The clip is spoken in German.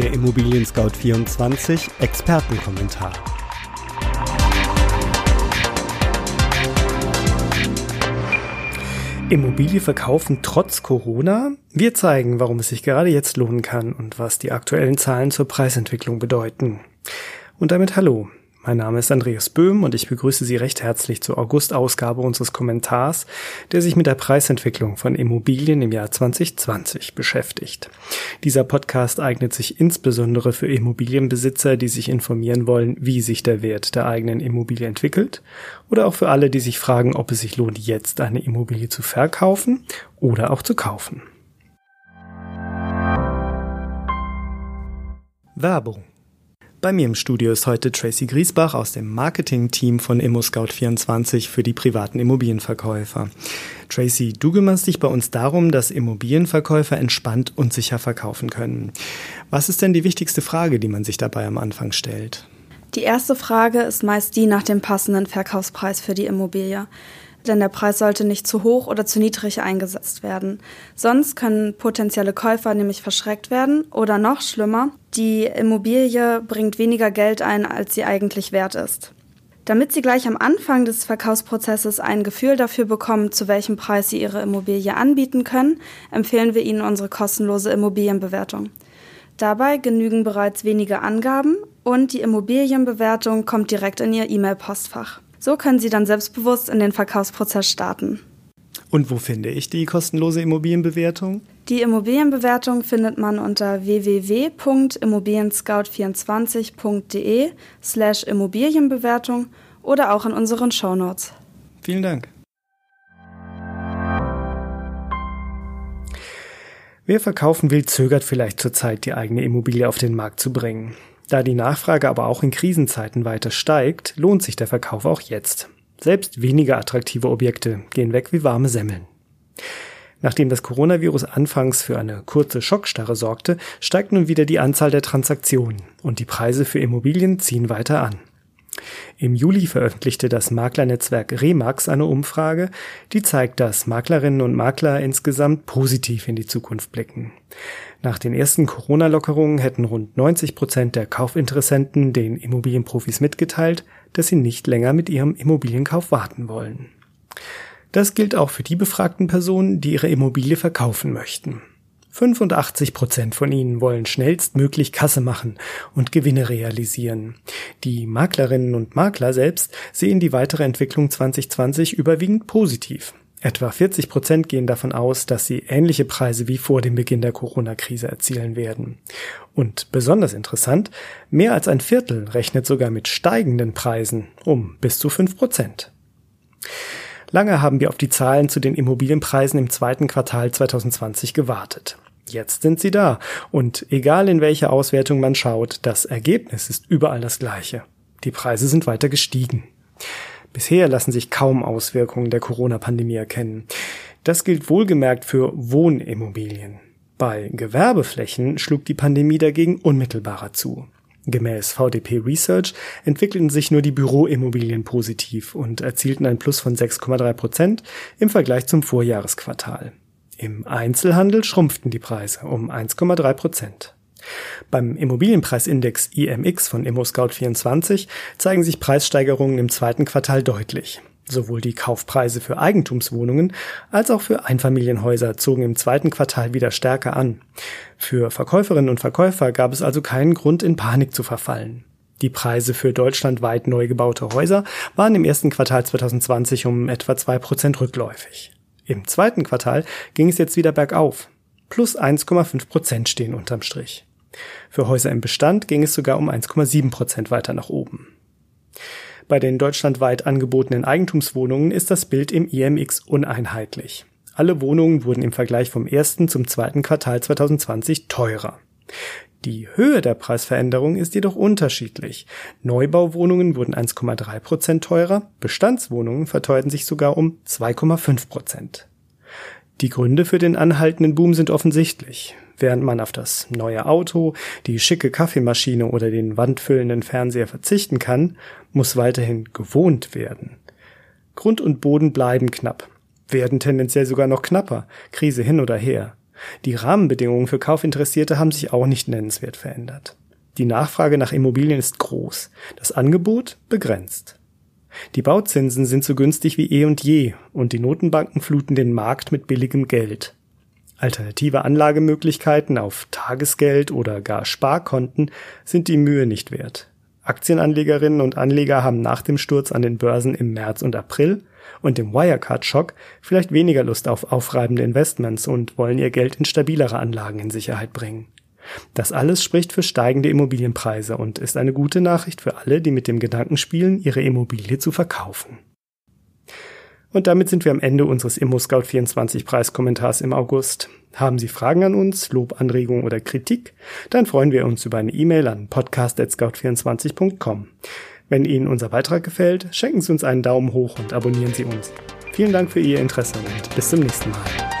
Der Immobilien Scout 24 Expertenkommentar. Immobilie verkaufen trotz Corona? Wir zeigen, warum es sich gerade jetzt lohnen kann und was die aktuellen Zahlen zur Preisentwicklung bedeuten. Und damit hallo. Mein Name ist Andreas Böhm und ich begrüße Sie recht herzlich zur August-Ausgabe unseres Kommentars, der sich mit der Preisentwicklung von Immobilien im Jahr 2020 beschäftigt. Dieser Podcast eignet sich insbesondere für Immobilienbesitzer, die sich informieren wollen, wie sich der Wert der eigenen Immobilie entwickelt, oder auch für alle, die sich fragen, ob es sich lohnt, jetzt eine Immobilie zu verkaufen oder auch zu kaufen. Werbung bei mir im Studio ist heute Tracy Griesbach aus dem Marketing-Team von ImmoScout24 für die privaten Immobilienverkäufer. Tracy, du kümmerst dich bei uns darum, dass Immobilienverkäufer entspannt und sicher verkaufen können. Was ist denn die wichtigste Frage, die man sich dabei am Anfang stellt? Die erste Frage ist meist die nach dem passenden Verkaufspreis für die Immobilie denn der Preis sollte nicht zu hoch oder zu niedrig eingesetzt werden. Sonst können potenzielle Käufer nämlich verschreckt werden oder noch schlimmer, die Immobilie bringt weniger Geld ein, als sie eigentlich wert ist. Damit Sie gleich am Anfang des Verkaufsprozesses ein Gefühl dafür bekommen, zu welchem Preis Sie Ihre Immobilie anbieten können, empfehlen wir Ihnen unsere kostenlose Immobilienbewertung. Dabei genügen bereits wenige Angaben und die Immobilienbewertung kommt direkt in Ihr E-Mail-Postfach. So können Sie dann selbstbewusst in den Verkaufsprozess starten. Und wo finde ich die kostenlose Immobilienbewertung? Die Immobilienbewertung findet man unter www.immobilienscout24.de slash Immobilienbewertung oder auch in unseren Shownotes. Vielen Dank. Wer verkaufen will, zögert vielleicht zurzeit, die eigene Immobilie auf den Markt zu bringen. Da die Nachfrage aber auch in Krisenzeiten weiter steigt, lohnt sich der Verkauf auch jetzt. Selbst weniger attraktive Objekte gehen weg wie warme Semmeln. Nachdem das Coronavirus anfangs für eine kurze Schockstarre sorgte, steigt nun wieder die Anzahl der Transaktionen und die Preise für Immobilien ziehen weiter an. Im Juli veröffentlichte das Maklernetzwerk Remax eine Umfrage, die zeigt, dass Maklerinnen und Makler insgesamt positiv in die Zukunft blicken. Nach den ersten Corona-Lockerungen hätten rund 90 Prozent der Kaufinteressenten den Immobilienprofis mitgeteilt, dass sie nicht länger mit ihrem Immobilienkauf warten wollen. Das gilt auch für die befragten Personen, die ihre Immobilie verkaufen möchten. 85 Prozent von ihnen wollen schnellstmöglich Kasse machen und Gewinne realisieren. Die Maklerinnen und Makler selbst sehen die weitere Entwicklung 2020 überwiegend positiv. Etwa 40 Prozent gehen davon aus, dass sie ähnliche Preise wie vor dem Beginn der Corona-Krise erzielen werden. Und besonders interessant, mehr als ein Viertel rechnet sogar mit steigenden Preisen um bis zu 5 Prozent. Lange haben wir auf die Zahlen zu den Immobilienpreisen im zweiten Quartal 2020 gewartet. Jetzt sind sie da und egal in welche Auswertung man schaut, das Ergebnis ist überall das gleiche. Die Preise sind weiter gestiegen. Bisher lassen sich kaum Auswirkungen der Corona-Pandemie erkennen. Das gilt wohlgemerkt für Wohnimmobilien. Bei Gewerbeflächen schlug die Pandemie dagegen unmittelbarer zu. Gemäß VDP Research entwickelten sich nur die Büroimmobilien positiv und erzielten ein Plus von 6,3 Prozent im Vergleich zum Vorjahresquartal. Im Einzelhandel schrumpften die Preise um 1,3 Prozent. Beim Immobilienpreisindex IMX von ImmoScout24 zeigen sich Preissteigerungen im zweiten Quartal deutlich. Sowohl die Kaufpreise für Eigentumswohnungen als auch für Einfamilienhäuser zogen im zweiten Quartal wieder stärker an. Für Verkäuferinnen und Verkäufer gab es also keinen Grund, in Panik zu verfallen. Die Preise für deutschlandweit neu gebaute Häuser waren im ersten Quartal 2020 um etwa zwei Prozent rückläufig. Im zweiten Quartal ging es jetzt wieder bergauf. Plus 1,5 Prozent stehen unterm Strich. Für Häuser im Bestand ging es sogar um 1,7 Prozent weiter nach oben. Bei den deutschlandweit angebotenen Eigentumswohnungen ist das Bild im IMX uneinheitlich. Alle Wohnungen wurden im Vergleich vom ersten zum zweiten Quartal 2020 teurer. Die Höhe der Preisveränderung ist jedoch unterschiedlich. Neubauwohnungen wurden 1,3 Prozent teurer, Bestandswohnungen verteuerten sich sogar um 2,5 Prozent. Die Gründe für den anhaltenden Boom sind offensichtlich. Während man auf das neue Auto, die schicke Kaffeemaschine oder den wandfüllenden Fernseher verzichten kann, muss weiterhin gewohnt werden. Grund und Boden bleiben knapp, werden tendenziell sogar noch knapper, Krise hin oder her. Die Rahmenbedingungen für Kaufinteressierte haben sich auch nicht nennenswert verändert. Die Nachfrage nach Immobilien ist groß, das Angebot begrenzt. Die Bauzinsen sind so günstig wie eh und je und die Notenbanken fluten den Markt mit billigem Geld. Alternative Anlagemöglichkeiten auf Tagesgeld oder gar Sparkonten sind die Mühe nicht wert. Aktienanlegerinnen und Anleger haben nach dem Sturz an den Börsen im März und April und dem Wirecard-Schock vielleicht weniger Lust auf aufreibende Investments und wollen ihr Geld in stabilere Anlagen in Sicherheit bringen. Das alles spricht für steigende Immobilienpreise und ist eine gute Nachricht für alle, die mit dem Gedanken spielen, ihre Immobilie zu verkaufen. Und damit sind wir am Ende unseres ImmoScout24 Preiskommentars im August. Haben Sie Fragen an uns, Lob, Anregungen oder Kritik? Dann freuen wir uns über eine E-Mail an podcast.scout24.com. Wenn Ihnen unser Beitrag gefällt, schenken Sie uns einen Daumen hoch und abonnieren Sie uns. Vielen Dank für Ihr Interesse und bis zum nächsten Mal.